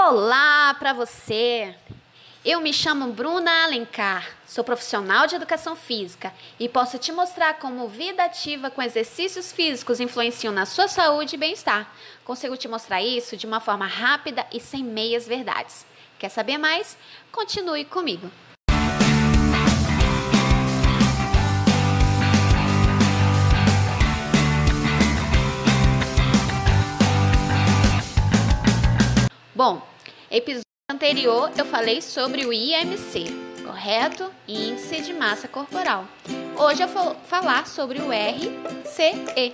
Olá para você! Eu me chamo Bruna Alencar, sou profissional de educação física e posso te mostrar como vida ativa com exercícios físicos influenciam na sua saúde e bem-estar. Consigo te mostrar isso de uma forma rápida e sem meias verdades. Quer saber mais? Continue comigo. Bom, episódio anterior eu falei sobre o IMC, correto? Índice de Massa Corporal. Hoje eu vou falar sobre o RCE.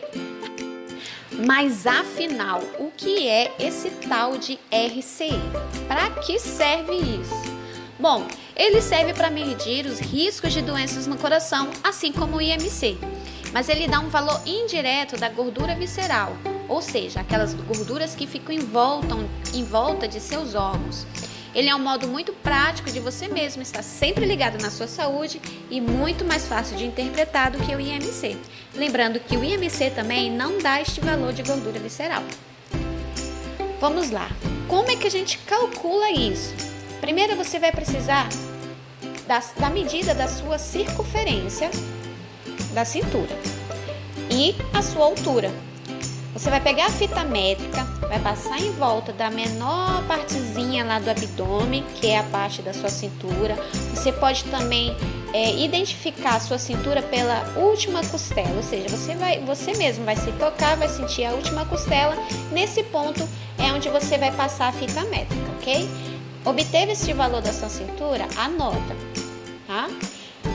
Mas afinal, o que é esse tal de RCE? Para que serve isso? Bom, ele serve para medir os riscos de doenças no coração, assim como o IMC mas ele dá um valor indireto da gordura visceral, ou seja, aquelas gorduras que ficam em volta, em volta de seus órgãos. Ele é um modo muito prático de você mesmo estar sempre ligado na sua saúde e muito mais fácil de interpretar do que o IMC. Lembrando que o IMC também não dá este valor de gordura visceral. Vamos lá. Como é que a gente calcula isso? Primeiro você vai precisar da, da medida da sua circunferência da cintura e a sua altura. Você vai pegar a fita métrica, vai passar em volta da menor partezinha lá do abdômen, que é a parte da sua cintura. Você pode também é, identificar a sua cintura pela última costela, ou seja, você vai, você mesmo vai se tocar, vai sentir a última costela. Nesse ponto é onde você vai passar a fita métrica, ok? Obteve este valor da sua cintura? Anota, tá?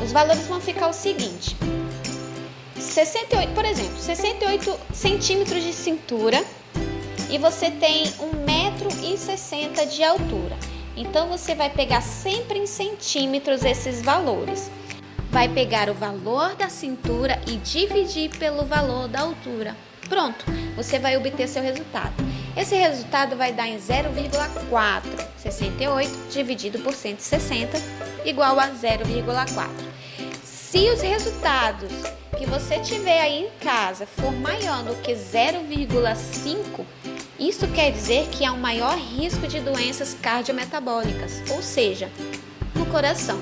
Os valores vão ficar o seguinte: 68, por exemplo, 68 centímetros de cintura e você tem 1,60m de altura. Então você vai pegar sempre em centímetros esses valores. Vai pegar o valor da cintura e dividir pelo valor da altura. Pronto, você vai obter seu resultado. Esse resultado vai dar em 0,4. 68 dividido por 160 igual a 0,4. Se os resultados que você tiver aí em casa for maior do que 0,5, isso quer dizer que há um maior risco de doenças cardiometabólicas, ou seja, no coração.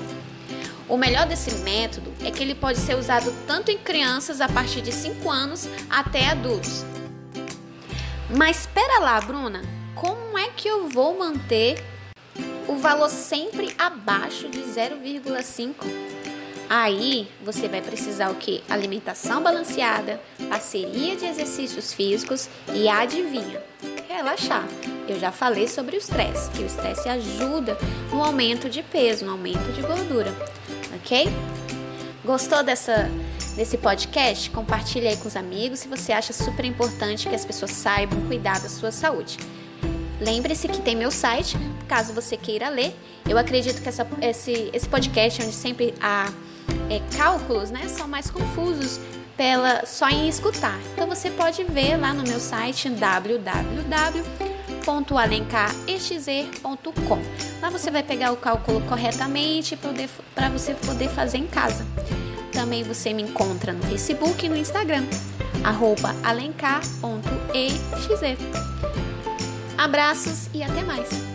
O melhor desse método é que ele pode ser usado tanto em crianças a partir de 5 anos até adultos. Mas espera lá, Bruna, como é que eu vou manter o valor sempre abaixo de 0,5? Aí você vai precisar o que? Alimentação balanceada, parceria de exercícios físicos e adivinha, relaxar. Eu já falei sobre o estresse, que o estresse ajuda no aumento de peso, no aumento de gordura, ok? Gostou dessa desse podcast? Compartilhe aí com os amigos se você acha super importante que as pessoas saibam cuidar da sua saúde. Lembre-se que tem meu site, caso você queira ler. Eu acredito que essa, esse, esse podcast, onde sempre há é, cálculos né, são mais confusos pela, só em escutar. Então você pode ver lá no meu site www.alencarexe.com. Lá você vai pegar o cálculo corretamente para você poder fazer em casa. Também você me encontra no Facebook e no Instagram, arroba alencar.exe. Abraços e até mais!